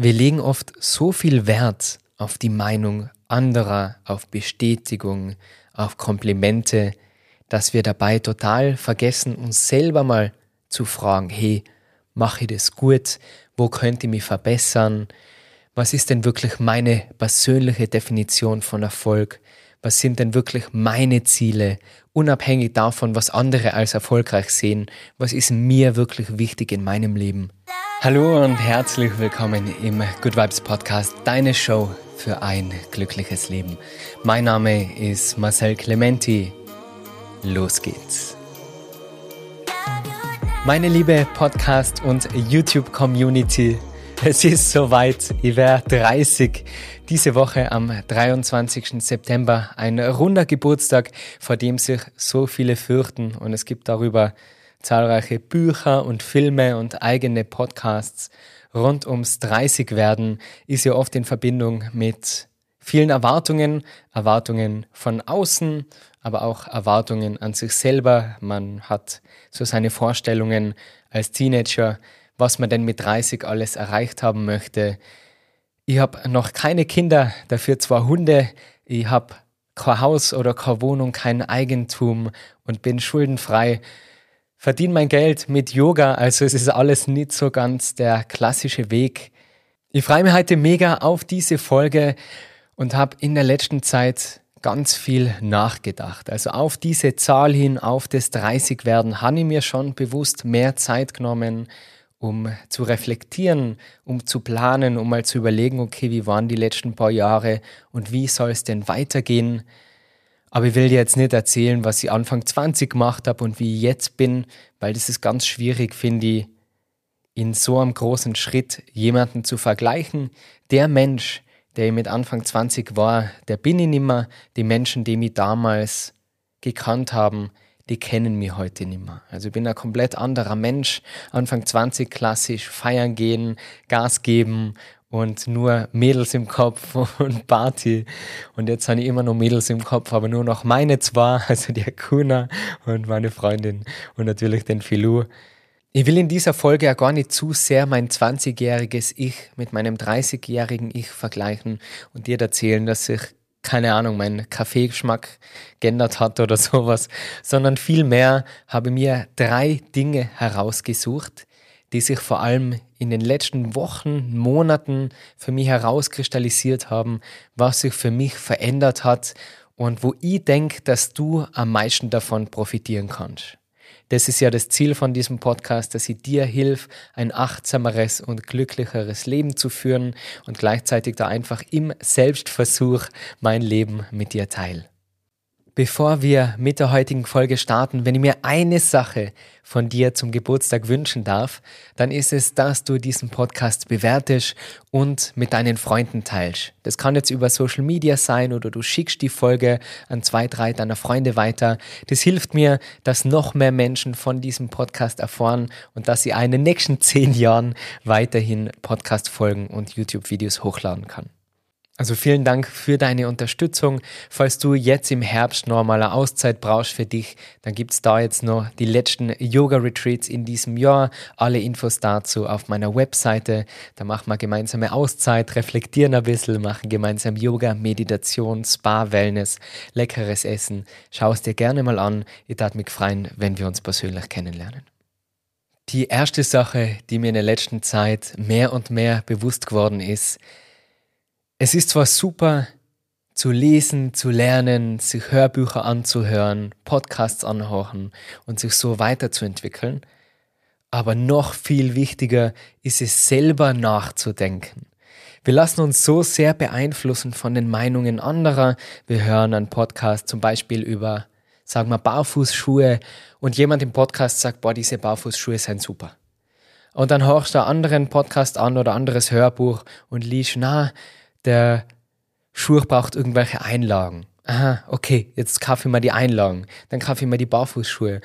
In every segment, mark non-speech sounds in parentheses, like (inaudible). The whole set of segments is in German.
Wir legen oft so viel Wert auf die Meinung anderer, auf Bestätigung, auf Komplimente, dass wir dabei total vergessen, uns selber mal zu fragen, hey, mache ich das gut? Wo könnte ich mich verbessern? Was ist denn wirklich meine persönliche Definition von Erfolg? Was sind denn wirklich meine Ziele? Unabhängig davon, was andere als erfolgreich sehen, was ist mir wirklich wichtig in meinem Leben? Hallo und herzlich willkommen im Good Vibes Podcast, deine Show für ein glückliches Leben. Mein Name ist Marcel Clementi. Los geht's. Meine liebe Podcast- und YouTube-Community, es ist soweit. Ich werde 30. Diese Woche am 23. September. Ein runder Geburtstag, vor dem sich so viele fürchten. Und es gibt darüber zahlreiche Bücher und Filme und eigene Podcasts rund ums 30 werden ist ja oft in Verbindung mit vielen Erwartungen, Erwartungen von außen, aber auch Erwartungen an sich selber. Man hat so seine Vorstellungen als Teenager, was man denn mit 30 alles erreicht haben möchte. Ich habe noch keine Kinder, dafür zwei Hunde. Ich habe kein Haus oder keine Wohnung, kein Eigentum und bin schuldenfrei verdiene mein Geld mit Yoga, also es ist alles nicht so ganz der klassische Weg. Ich freue mich heute mega auf diese Folge und habe in der letzten Zeit ganz viel nachgedacht. Also auf diese Zahl hin, auf das 30 werden, habe ich mir schon bewusst mehr Zeit genommen, um zu reflektieren, um zu planen, um mal zu überlegen, okay, wie waren die letzten paar Jahre und wie soll es denn weitergehen? Aber ich will dir jetzt nicht erzählen, was ich Anfang 20 gemacht habe und wie ich jetzt bin, weil das ist ganz schwierig, finde ich, in so einem großen Schritt jemanden zu vergleichen. Der Mensch, der ich mit Anfang 20 war, der bin ich nimmer. Die Menschen, die mich damals gekannt haben, die kennen mich heute nimmer. Also ich bin ein komplett anderer Mensch. Anfang 20 klassisch feiern gehen, Gas geben und nur Mädels im Kopf (laughs) und Party. Und jetzt habe ich immer noch Mädels im Kopf, aber nur noch meine zwei, (laughs) also die Akuna und meine Freundin und natürlich den Filou. Ich will in dieser Folge ja gar nicht zu sehr mein 20-jähriges Ich mit meinem 30-jährigen Ich vergleichen und dir erzählen, dass sich, keine Ahnung, mein Kaffeegeschmack geändert hat oder (laughs) sowas, sondern vielmehr habe mir drei Dinge herausgesucht, die sich vor allem in den letzten Wochen, Monaten für mich herauskristallisiert haben, was sich für mich verändert hat und wo ich denke, dass du am meisten davon profitieren kannst. Das ist ja das Ziel von diesem Podcast, dass ich dir hilf, ein achtsameres und glücklicheres Leben zu führen und gleichzeitig da einfach im Selbstversuch mein Leben mit dir teile. Bevor wir mit der heutigen Folge starten, wenn ich mir eine Sache von dir zum Geburtstag wünschen darf, dann ist es, dass du diesen Podcast bewertest und mit deinen Freunden teilst. Das kann jetzt über Social Media sein oder du schickst die Folge an zwei, drei deiner Freunde weiter. Das hilft mir, dass noch mehr Menschen von diesem Podcast erfahren und dass sie in den nächsten zehn Jahren weiterhin Podcast-Folgen und YouTube-Videos hochladen kann. Also vielen Dank für deine Unterstützung. Falls du jetzt im Herbst normaler Auszeit brauchst für dich, dann gibt's da jetzt noch die letzten Yoga-Retreats in diesem Jahr. Alle Infos dazu auf meiner Webseite. Da machen wir gemeinsame Auszeit, reflektieren ein bisschen, machen gemeinsam Yoga, Meditation, Spa, Wellness, leckeres Essen. Schau es dir gerne mal an. Ich darf mich freuen, wenn wir uns persönlich kennenlernen. Die erste Sache, die mir in der letzten Zeit mehr und mehr bewusst geworden ist, es ist zwar super zu lesen, zu lernen, sich Hörbücher anzuhören, Podcasts anhören und sich so weiterzuentwickeln, aber noch viel wichtiger ist es selber nachzudenken. Wir lassen uns so sehr beeinflussen von den Meinungen anderer. Wir hören einen Podcast zum Beispiel über, sagen wir, Barfußschuhe und jemand im Podcast sagt, boah, diese Barfußschuhe sind super. Und dann hörst du einen anderen Podcast an oder anderes Hörbuch und liest, na, der Schuh braucht irgendwelche Einlagen. Aha, okay, jetzt kaufe ich mal die Einlagen. Dann kaufe ich mal die Barfußschuhe.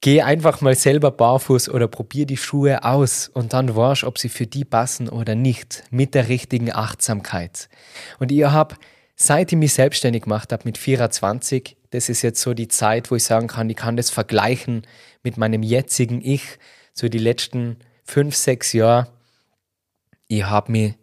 Geh einfach mal selber barfuß oder probier die Schuhe aus und dann warst, ob sie für die passen oder nicht, mit der richtigen Achtsamkeit. Und ich habe, seit ich mich selbstständig gemacht habe mit 24, das ist jetzt so die Zeit, wo ich sagen kann, ich kann das vergleichen mit meinem jetzigen Ich, so die letzten fünf, sechs Jahre, Ich habe mich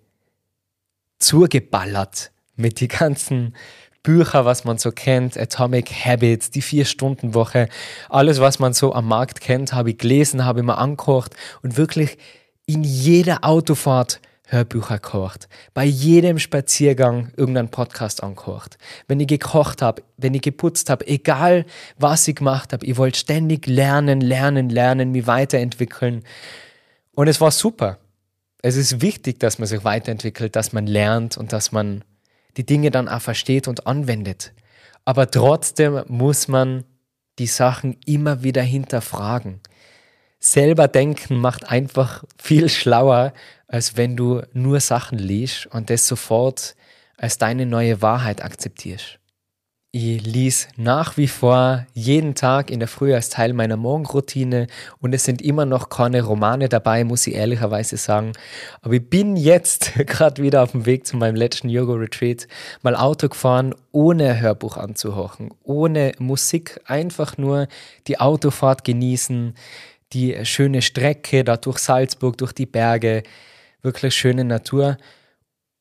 zugeballert mit die ganzen Bücher, was man so kennt, Atomic Habits, die Vier-Stunden-Woche, alles, was man so am Markt kennt, habe ich gelesen, habe ich mir angekocht und wirklich in jeder Autofahrt Hörbücher kocht, bei jedem Spaziergang irgendeinen Podcast ankocht. Wenn ich gekocht habe, wenn ich geputzt habe, egal was ich gemacht habe, ich wollte ständig lernen, lernen, lernen, mich weiterentwickeln. Und es war super. Es ist wichtig, dass man sich weiterentwickelt, dass man lernt und dass man die Dinge dann auch versteht und anwendet. Aber trotzdem muss man die Sachen immer wieder hinterfragen. Selber denken macht einfach viel schlauer, als wenn du nur Sachen liest und das sofort als deine neue Wahrheit akzeptierst. Ich lies nach wie vor jeden Tag in der Früh als Teil meiner Morgenroutine und es sind immer noch keine Romane dabei, muss ich ehrlicherweise sagen. Aber ich bin jetzt (laughs) gerade wieder auf dem Weg zu meinem letzten Yoga-Retreat mal Auto gefahren, ohne Hörbuch anzuhochen, ohne Musik, einfach nur die Autofahrt genießen, die schöne Strecke da durch Salzburg, durch die Berge, wirklich schöne Natur.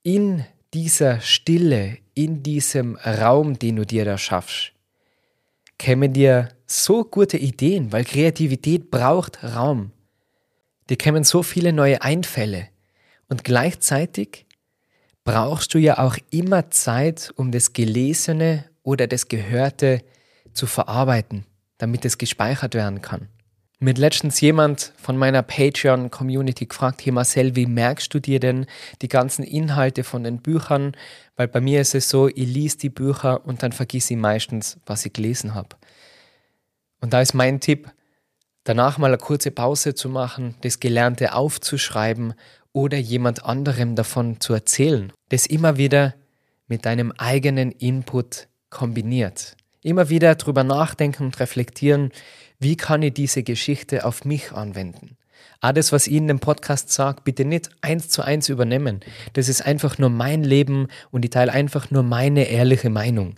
In dieser Stille, in diesem Raum, den du dir da schaffst, kämen dir so gute Ideen, weil Kreativität braucht Raum. Dir kämen so viele neue Einfälle. Und gleichzeitig brauchst du ja auch immer Zeit, um das Gelesene oder das Gehörte zu verarbeiten, damit es gespeichert werden kann. Mir hat letztens jemand von meiner Patreon-Community gefragt, hey Marcel, wie merkst du dir denn die ganzen Inhalte von den Büchern? Weil bei mir ist es so, ich lese die Bücher und dann vergesse ich meistens, was ich gelesen habe. Und da ist mein Tipp, danach mal eine kurze Pause zu machen, das Gelernte aufzuschreiben oder jemand anderem davon zu erzählen. Das immer wieder mit deinem eigenen Input kombiniert. Immer wieder drüber nachdenken und reflektieren, wie kann ich diese Geschichte auf mich anwenden? Alles, was ich in dem Podcast sage, bitte nicht eins zu eins übernehmen. Das ist einfach nur mein Leben und ich teile einfach nur meine ehrliche Meinung.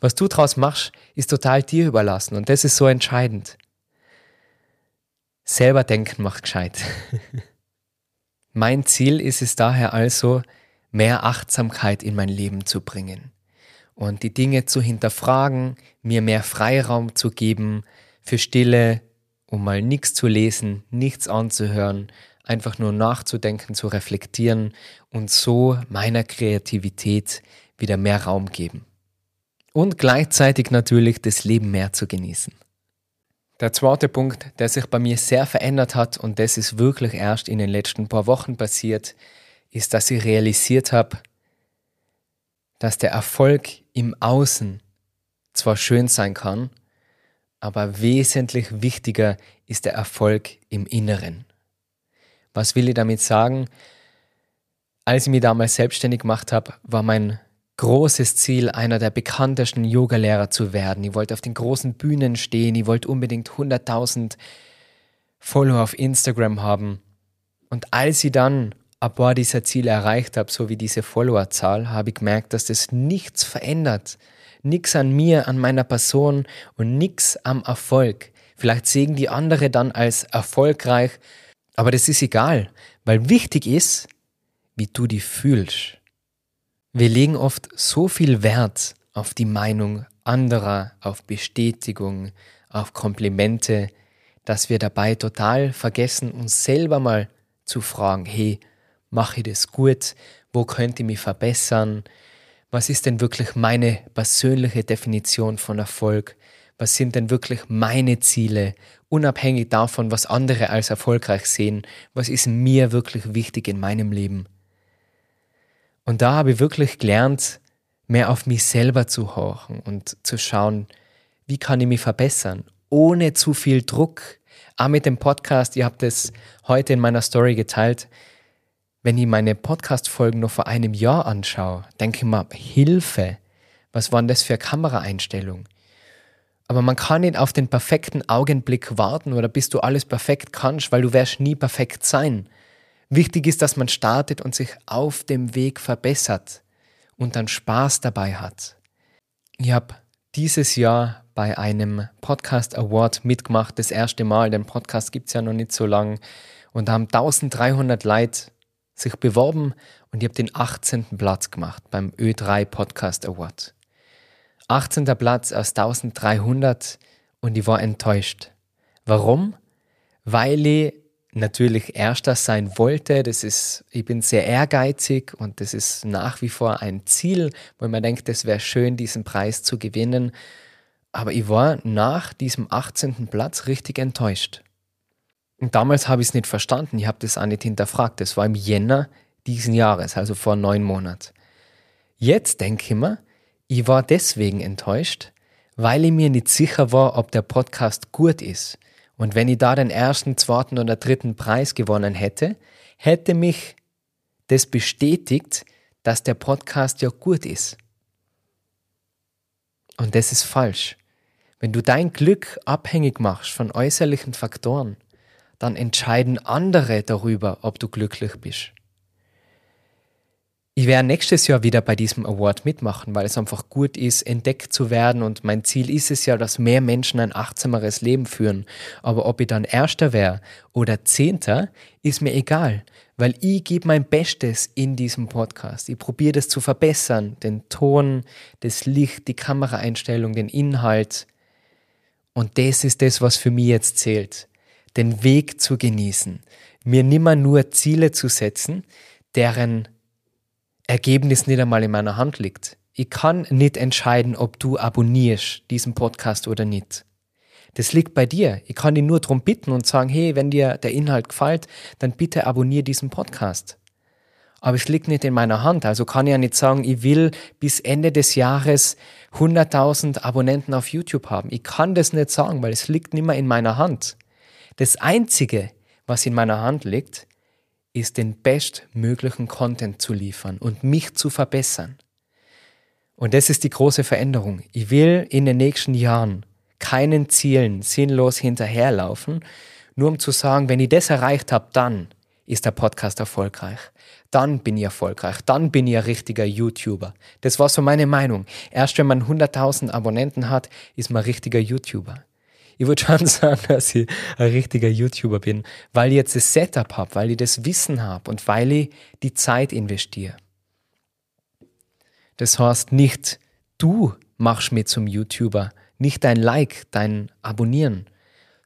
Was du daraus machst, ist total dir überlassen und das ist so entscheidend. Selber denken macht gescheit. (laughs) mein Ziel ist es daher also, mehr Achtsamkeit in mein Leben zu bringen und die Dinge zu hinterfragen, mir mehr Freiraum zu geben, für Stille, um mal nichts zu lesen, nichts anzuhören, einfach nur nachzudenken, zu reflektieren und so meiner Kreativität wieder mehr Raum geben. Und gleichzeitig natürlich das Leben mehr zu genießen. Der zweite Punkt, der sich bei mir sehr verändert hat und das ist wirklich erst in den letzten paar Wochen passiert, ist, dass ich realisiert habe, dass der Erfolg im Außen zwar schön sein kann, aber wesentlich wichtiger ist der Erfolg im Inneren. Was will ich damit sagen? Als ich mich damals selbstständig gemacht habe, war mein großes Ziel, einer der bekanntesten Yogalehrer zu werden. Ich wollte auf den großen Bühnen stehen, ich wollte unbedingt 100.000 Follower auf Instagram haben. Und als ich dann ein paar dieser Ziele erreicht habe, so wie diese Followerzahl, habe ich gemerkt, dass das nichts verändert nichts an mir, an meiner Person und nichts am Erfolg. Vielleicht sehen die andere dann als erfolgreich, aber das ist egal, weil wichtig ist, wie du dich fühlst. Wir legen oft so viel Wert auf die Meinung anderer, auf Bestätigung, auf Komplimente, dass wir dabei total vergessen, uns selber mal zu fragen, hey, mache ich das gut? Wo könnte ich mich verbessern? Was ist denn wirklich meine persönliche Definition von Erfolg? Was sind denn wirklich meine Ziele, unabhängig davon, was andere als erfolgreich sehen? Was ist mir wirklich wichtig in meinem Leben? Und da habe ich wirklich gelernt, mehr auf mich selber zu horchen und zu schauen, wie kann ich mich verbessern, ohne zu viel Druck. Auch mit dem Podcast, ihr habt es heute in meiner Story geteilt, wenn ich meine Podcast-Folgen noch vor einem Jahr anschaue, denke ich mir, Hilfe, was waren das für Kameraeinstellungen? Aber man kann nicht auf den perfekten Augenblick warten oder bis du alles perfekt kannst, weil du wirst nie perfekt sein. Wichtig ist, dass man startet und sich auf dem Weg verbessert und dann Spaß dabei hat. Ich habe dieses Jahr bei einem Podcast Award mitgemacht, das erste Mal. Den Podcast gibt es ja noch nicht so lang. Und da haben 1300 Leute sich beworben und ich habe den 18. Platz gemacht beim Ö3 Podcast Award. 18. Platz aus 1300 und ich war enttäuscht. Warum? Weil ich natürlich Erster sein wollte. Das ist, ich bin sehr ehrgeizig und das ist nach wie vor ein Ziel, wo man denkt, es wäre schön, diesen Preis zu gewinnen. Aber ich war nach diesem 18. Platz richtig enttäuscht. Und damals habe ich es nicht verstanden, ich habe das auch nicht hinterfragt. Das war im Jänner diesen Jahres, also vor neun Monaten. Jetzt denke ich mir, ich war deswegen enttäuscht, weil ich mir nicht sicher war, ob der Podcast gut ist. Und wenn ich da den ersten, zweiten oder dritten Preis gewonnen hätte, hätte mich das bestätigt, dass der Podcast ja gut ist. Und das ist falsch. Wenn du dein Glück abhängig machst von äußerlichen Faktoren, dann entscheiden andere darüber, ob du glücklich bist. Ich werde nächstes Jahr wieder bei diesem Award mitmachen, weil es einfach gut ist, entdeckt zu werden und mein Ziel ist es ja, dass mehr Menschen ein achtsameres Leben führen. Aber ob ich dann Erster wäre oder Zehnter, ist mir egal, weil ich gebe mein Bestes in diesem Podcast. Ich probiere das zu verbessern, den Ton, das Licht, die Kameraeinstellung, den Inhalt. Und das ist das, was für mich jetzt zählt. Den Weg zu genießen, mir nimmer nur Ziele zu setzen, deren Ergebnis nicht einmal in meiner Hand liegt. Ich kann nicht entscheiden, ob du abonnierst diesen Podcast oder nicht. Das liegt bei dir. Ich kann dich nur darum bitten und sagen, hey, wenn dir der Inhalt gefällt, dann bitte abonniere diesen Podcast. Aber es liegt nicht in meiner Hand. Also kann ich ja nicht sagen, ich will bis Ende des Jahres 100.000 Abonnenten auf YouTube haben. Ich kann das nicht sagen, weil es liegt nicht mehr in meiner Hand. Das Einzige, was in meiner Hand liegt, ist den bestmöglichen Content zu liefern und mich zu verbessern. Und das ist die große Veränderung. Ich will in den nächsten Jahren keinen Zielen sinnlos hinterherlaufen, nur um zu sagen, wenn ich das erreicht habe, dann ist der Podcast erfolgreich. Dann bin ich erfolgreich. Dann bin ich ein richtiger YouTuber. Das war so meine Meinung. Erst wenn man 100.000 Abonnenten hat, ist man ein richtiger YouTuber ich würde schon (laughs) sagen, dass ich ein richtiger YouTuber bin, weil ich jetzt das Setup habe, weil ich das Wissen habe und weil ich die Zeit investiere. Das heißt nicht, du machst mir zum YouTuber, nicht dein Like, dein Abonnieren,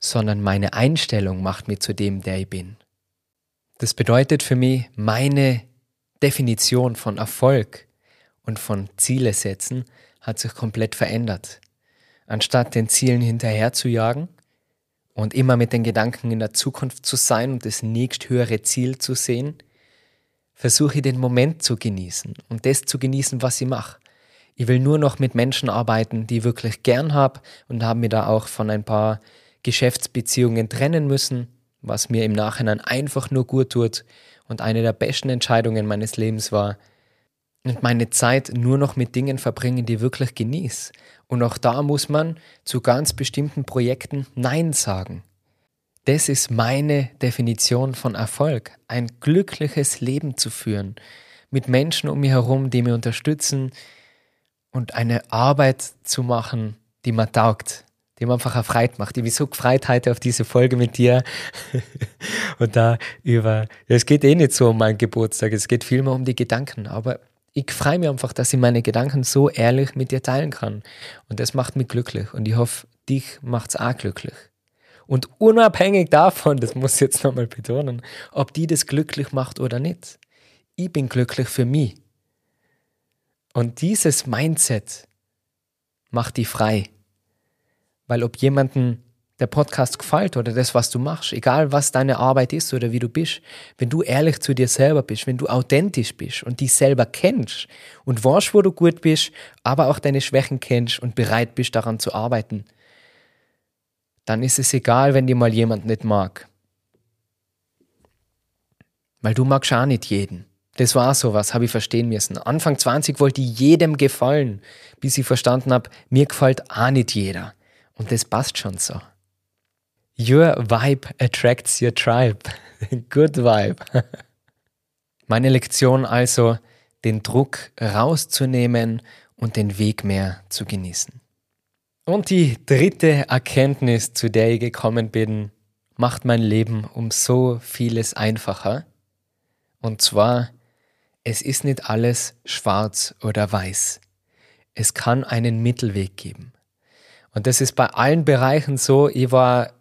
sondern meine Einstellung macht mir zu dem, der ich bin. Das bedeutet für mich, meine Definition von Erfolg und von Ziele setzen hat sich komplett verändert anstatt den Zielen hinterher zu jagen und immer mit den Gedanken in der Zukunft zu sein und das nächsthöhere Ziel zu sehen, versuche ich den Moment zu genießen und das zu genießen, was ich mache. Ich will nur noch mit Menschen arbeiten, die ich wirklich gern habe und habe mir da auch von ein paar Geschäftsbeziehungen trennen müssen, was mir im Nachhinein einfach nur gut tut und eine der besten Entscheidungen meines Lebens war, und meine Zeit nur noch mit Dingen verbringen, die ich wirklich genieße und auch da muss man zu ganz bestimmten Projekten Nein sagen. Das ist meine Definition von Erfolg, ein glückliches Leben zu führen, mit Menschen um mich herum, die mir unterstützen und eine Arbeit zu machen, die mir taugt, die mir einfach erfreut macht. Ich bin so gefreut heute auf diese Folge mit dir (laughs) und da über, es geht eh nicht so um meinen Geburtstag, es geht vielmehr um die Gedanken, aber ich freue mich einfach, dass ich meine Gedanken so ehrlich mit dir teilen kann. Und das macht mich glücklich. Und ich hoffe, dich macht es auch glücklich. Und unabhängig davon, das muss ich jetzt nochmal betonen, ob die das glücklich macht oder nicht, ich bin glücklich für mich. Und dieses Mindset macht dich frei. Weil ob jemanden der Podcast gefällt oder das, was du machst, egal was deine Arbeit ist oder wie du bist, wenn du ehrlich zu dir selber bist, wenn du authentisch bist und dich selber kennst und weißt, wo du gut bist, aber auch deine Schwächen kennst und bereit bist, daran zu arbeiten, dann ist es egal, wenn dir mal jemand nicht mag. Weil du magst auch nicht jeden. Das war sowas, habe ich verstehen müssen. Anfang 20 wollte ich jedem gefallen, bis ich verstanden habe, mir gefällt auch nicht jeder. Und das passt schon so. Your vibe attracts your tribe. (laughs) Good vibe. (laughs) Meine Lektion also, den Druck rauszunehmen und den Weg mehr zu genießen. Und die dritte Erkenntnis, zu der ich gekommen bin, macht mein Leben um so vieles einfacher. Und zwar, es ist nicht alles schwarz oder weiß. Es kann einen Mittelweg geben. Und das ist bei allen Bereichen so. Ich war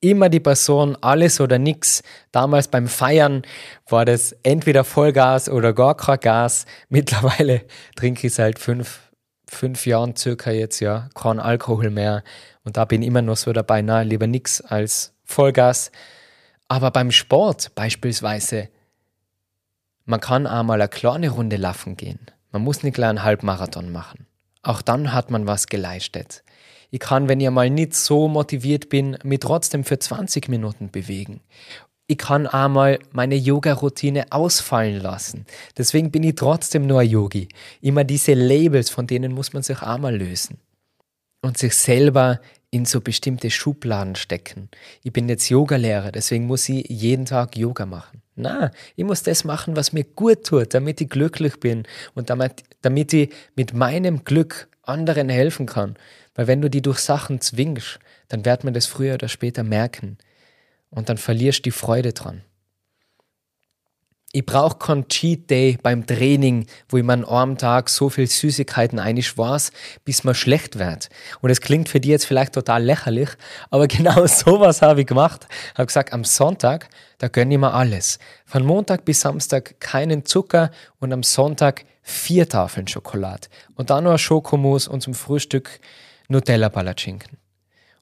immer die Person, alles oder nichts. Damals beim Feiern war das entweder Vollgas oder gar kein Gas. (laughs) Mittlerweile trinke ich seit fünf, fünf Jahren circa jetzt, ja, kein Alkohol mehr. Und da bin ich immer noch so dabei, na, lieber nichts als Vollgas. Aber beim Sport beispielsweise, man kann einmal eine kleine Runde laufen gehen. Man muss nicht gleich einen Halbmarathon machen. Auch dann hat man was geleistet. Ich kann, wenn ich mal nicht so motiviert bin, mich trotzdem für 20 Minuten bewegen. Ich kann einmal meine Yoga-Routine ausfallen lassen. Deswegen bin ich trotzdem nur ein Yogi. Immer diese Labels, von denen muss man sich einmal lösen. Und sich selber in so bestimmte Schubladen stecken. Ich bin jetzt Yogalehrer, deswegen muss ich jeden Tag Yoga machen. Na, ich muss das machen, was mir gut tut, damit ich glücklich bin und damit, damit ich mit meinem Glück anderen helfen kann. Weil wenn du die durch Sachen zwingst, dann wird man das früher oder später merken. Und dann verlierst du die Freude dran. Ich brauche keinen Cheat Day beim Training, wo ich mir an einem Tag so viel Süßigkeiten einschwarz, bis man schlecht wird. Und es klingt für die jetzt vielleicht total lächerlich, aber (laughs) genau sowas habe ich gemacht. Habe gesagt, am Sonntag, da gönne ich mir alles. Von Montag bis Samstag keinen Zucker und am Sonntag vier Tafeln Schokolade. Und dann noch Schokomus und zum Frühstück Nutella-Palatschinken.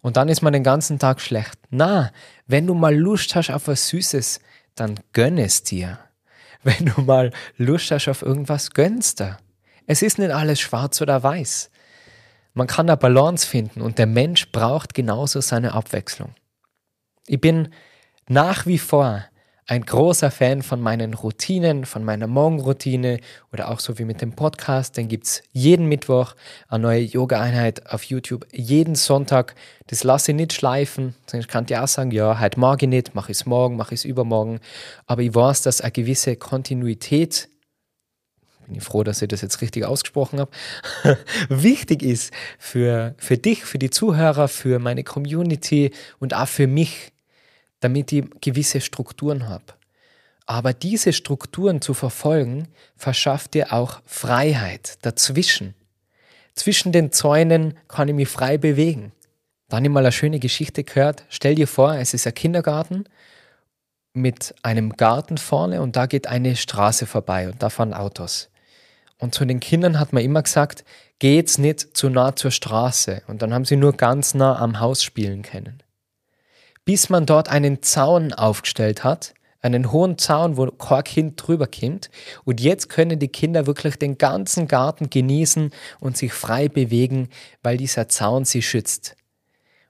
Und dann ist man den ganzen Tag schlecht. Na, wenn du mal Lust hast auf was Süßes, dann gönn es dir. (laughs) Wenn du mal Lust hast auf irgendwas, gönnst du. Es ist nicht alles schwarz oder weiß. Man kann eine Balance finden und der Mensch braucht genauso seine Abwechslung. Ich bin nach wie vor ein großer Fan von meinen Routinen, von meiner Morgenroutine oder auch so wie mit dem Podcast. Den gibt's jeden Mittwoch eine neue Yoga-Einheit auf YouTube, jeden Sonntag. Das lasse ich nicht schleifen. Ich kann dir auch sagen, ja, heute mag ich nicht, mache ich es morgen, mache ich es übermorgen. Aber ich weiß, dass eine gewisse Kontinuität bin ich froh, dass ich das jetzt richtig ausgesprochen habe, (laughs) wichtig ist für, für dich, für die Zuhörer, für meine Community und auch für mich damit ich gewisse Strukturen habe. Aber diese Strukturen zu verfolgen, verschafft dir auch Freiheit dazwischen. Zwischen den Zäunen kann ich mich frei bewegen. Dann ich mal eine schöne Geschichte gehört. Stell dir vor, es ist ein Kindergarten mit einem Garten vorne und da geht eine Straße vorbei und da fahren Autos. Und zu den Kindern hat man immer gesagt, geht's nicht zu nah zur Straße. Und dann haben sie nur ganz nah am Haus spielen können bis man dort einen Zaun aufgestellt hat, einen hohen Zaun, wo kein Kind drüber kommt. Und jetzt können die Kinder wirklich den ganzen Garten genießen und sich frei bewegen, weil dieser Zaun sie schützt.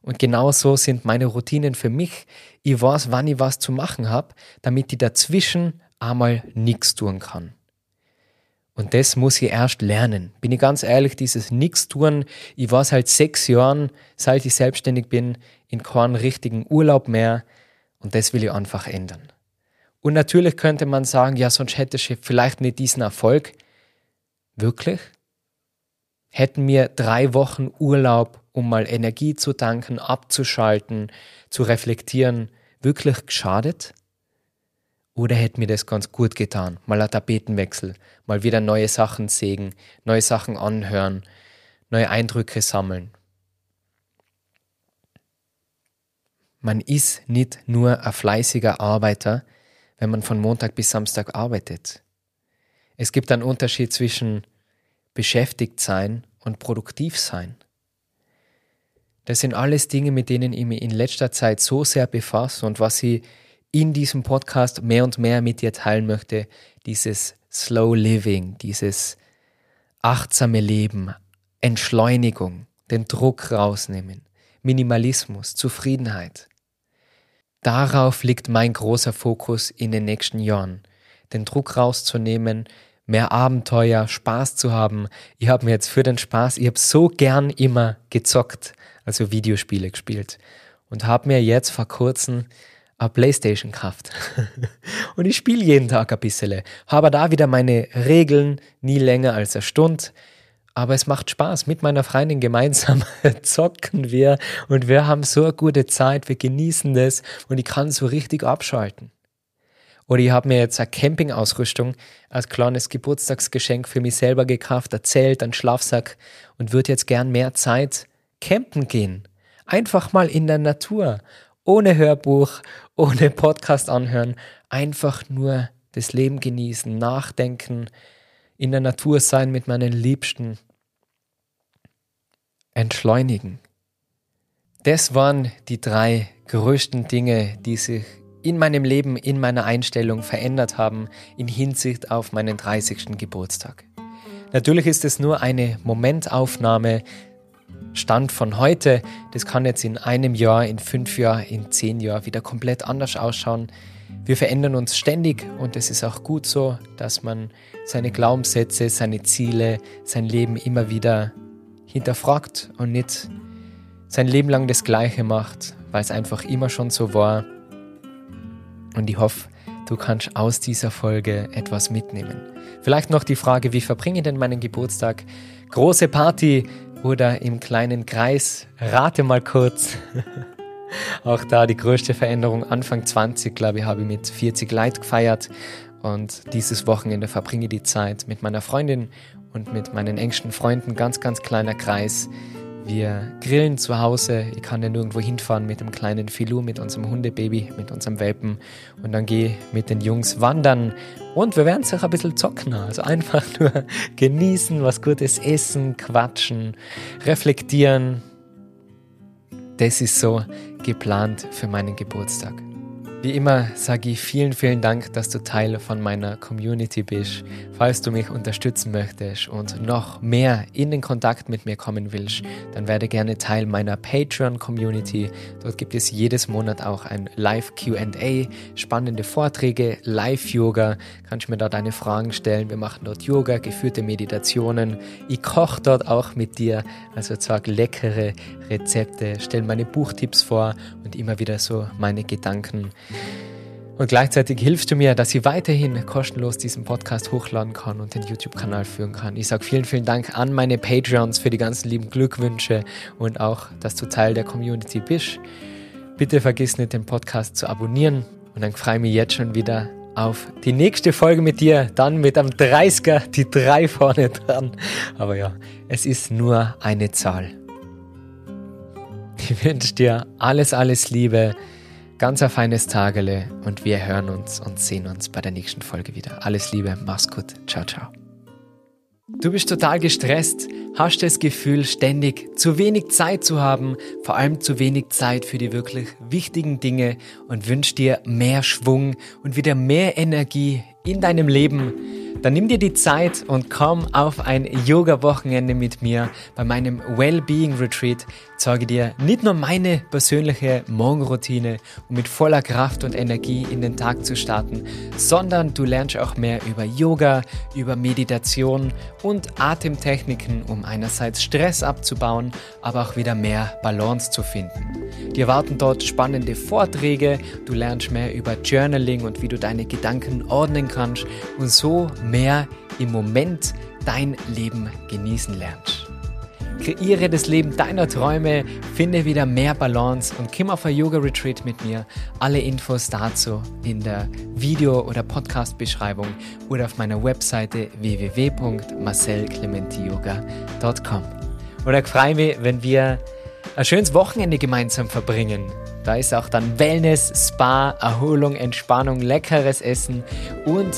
Und genau so sind meine Routinen für mich. Ich weiß, wann ich was zu machen habe, damit ich dazwischen einmal nichts tun kann. Und das muss ich erst lernen. Bin ich ganz ehrlich, dieses Nix tun. Ich war seit sechs Jahren, seit ich selbstständig bin, in keinen richtigen Urlaub mehr. Und das will ich einfach ändern. Und natürlich könnte man sagen, ja, sonst hätte ich vielleicht nicht diesen Erfolg. Wirklich? Hätten mir drei Wochen Urlaub, um mal Energie zu tanken, abzuschalten, zu reflektieren, wirklich geschadet? Oder hätte mir das ganz gut getan? Mal ein Tapetenwechsel, mal wieder neue Sachen sägen, neue Sachen anhören, neue Eindrücke sammeln. Man ist nicht nur ein fleißiger Arbeiter, wenn man von Montag bis Samstag arbeitet. Es gibt einen Unterschied zwischen beschäftigt sein und produktiv sein. Das sind alles Dinge, mit denen ich mich in letzter Zeit so sehr befasse und was ich in diesem Podcast mehr und mehr mit dir teilen möchte, dieses Slow Living, dieses achtsame Leben, Entschleunigung, den Druck rausnehmen, Minimalismus, Zufriedenheit. Darauf liegt mein großer Fokus in den nächsten Jahren, den Druck rauszunehmen, mehr Abenteuer, Spaß zu haben. Ich habe mir jetzt für den Spaß, ich habe so gern immer gezockt, also Videospiele gespielt und habe mir jetzt vor kurzem eine Playstation gekauft. (laughs) und ich spiele jeden Tag ein bisschen. Habe da wieder meine Regeln, nie länger als eine Stunde. Aber es macht Spaß. Mit meiner Freundin gemeinsam (laughs) zocken wir und wir haben so eine gute Zeit. Wir genießen das und ich kann so richtig abschalten. Oder ich habe mir jetzt eine Campingausrüstung als kleines Geburtstagsgeschenk für mich selber gekauft, ein Zelt, einen Schlafsack und würde jetzt gern mehr Zeit campen gehen. Einfach mal in der Natur, ohne Hörbuch, ohne Podcast anhören, einfach nur das Leben genießen, nachdenken, in der Natur sein mit meinen Liebsten, entschleunigen. Das waren die drei größten Dinge, die sich in meinem Leben, in meiner Einstellung verändert haben in Hinsicht auf meinen 30. Geburtstag. Natürlich ist es nur eine Momentaufnahme, Stand von heute. Das kann jetzt in einem Jahr, in fünf Jahren, in zehn Jahren wieder komplett anders ausschauen. Wir verändern uns ständig und es ist auch gut so, dass man seine Glaubenssätze, seine Ziele, sein Leben immer wieder hinterfragt und nicht sein Leben lang das Gleiche macht, weil es einfach immer schon so war. Und ich hoffe, du kannst aus dieser Folge etwas mitnehmen. Vielleicht noch die Frage, wie verbringe ich denn meinen Geburtstag? Große Party oder im kleinen Kreis? Rate mal kurz. (laughs) Auch da die größte Veränderung. Anfang 20, glaube ich, habe ich mit 40 Leid gefeiert. Und dieses Wochenende verbringe ich die Zeit mit meiner Freundin und mit meinen engsten Freunden. Ganz, ganz kleiner Kreis. Wir grillen zu Hause. Ich kann ja nirgendwo hinfahren mit dem kleinen Filou, mit unserem Hundebaby, mit unserem Welpen. Und dann gehe mit den Jungs wandern. Und wir werden sich ein bisschen zocken. Also einfach (laughs) nur genießen, was Gutes essen, quatschen, reflektieren. Das ist so geplant für meinen Geburtstag. Wie immer sage ich vielen, vielen Dank, dass du Teil von meiner Community bist. Falls du mich unterstützen möchtest und noch mehr in den Kontakt mit mir kommen willst, dann werde gerne Teil meiner Patreon-Community. Dort gibt es jedes Monat auch ein Live-QA, spannende Vorträge, Live-Yoga. Kannst mir da deine Fragen stellen. Wir machen dort Yoga, geführte Meditationen. Ich koche dort auch mit dir, also zwar leckere Rezepte, stelle meine Buchtipps vor und immer wieder so meine Gedanken und gleichzeitig hilfst du mir, dass ich weiterhin kostenlos diesen Podcast hochladen kann und den YouTube-Kanal führen kann. Ich sage vielen, vielen Dank an meine Patreons für die ganzen lieben Glückwünsche und auch, dass du Teil der Community bist. Bitte vergiss nicht, den Podcast zu abonnieren und dann freue ich mich jetzt schon wieder auf die nächste Folge mit dir, dann mit am 30er, die drei vorne dran. Aber ja, es ist nur eine Zahl. Ich wünsche dir alles, alles Liebe. Ganz ein feines Tagele und wir hören uns und sehen uns bei der nächsten Folge wieder. Alles Liebe, mach's gut, ciao, ciao. Du bist total gestresst, hast das Gefühl, ständig zu wenig Zeit zu haben, vor allem zu wenig Zeit für die wirklich wichtigen Dinge und wünschst dir mehr Schwung und wieder mehr Energie in deinem Leben dann nimm dir die Zeit und komm auf ein Yoga-Wochenende mit mir bei meinem Wellbeing Retreat. Zeige dir nicht nur meine persönliche Morgenroutine, um mit voller Kraft und Energie in den Tag zu starten, sondern du lernst auch mehr über Yoga, über Meditation und Atemtechniken, um einerseits Stress abzubauen, aber auch wieder mehr Balance zu finden. Dir warten dort spannende Vorträge, du lernst mehr über Journaling und wie du deine Gedanken ordnen kannst und so mehr im Moment dein Leben genießen lernst. Kreiere das Leben deiner Träume, finde wieder mehr Balance und komm auf ein Yoga Retreat mit mir. Alle Infos dazu in der Video- oder Podcast-Beschreibung oder auf meiner Webseite www.marcelclementiyoga.com. Oder ich freue mich, wenn wir ein schönes Wochenende gemeinsam verbringen. Da ist auch dann Wellness, Spa, Erholung, Entspannung, leckeres Essen und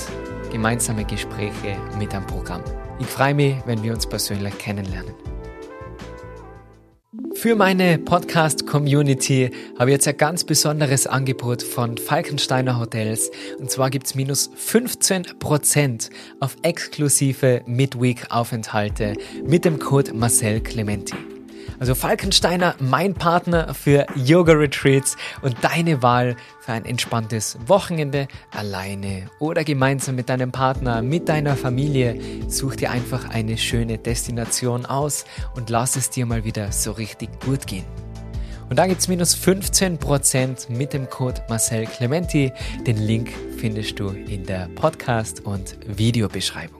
gemeinsame Gespräche mit am Programm. Ich freue mich, wenn wir uns persönlich kennenlernen. Für meine Podcast-Community habe ich jetzt ein ganz besonderes Angebot von Falkensteiner Hotels. Und zwar gibt es minus 15% auf exklusive Midweek-Aufenthalte mit dem Code Marcel Clementi. Also Falkensteiner, mein Partner für Yoga Retreats und deine Wahl für ein entspanntes Wochenende alleine oder gemeinsam mit deinem Partner, mit deiner Familie. Such dir einfach eine schöne Destination aus und lass es dir mal wieder so richtig gut gehen. Und da gibt es minus 15% mit dem Code Marcel Clementi. Den Link findest du in der Podcast- und Videobeschreibung.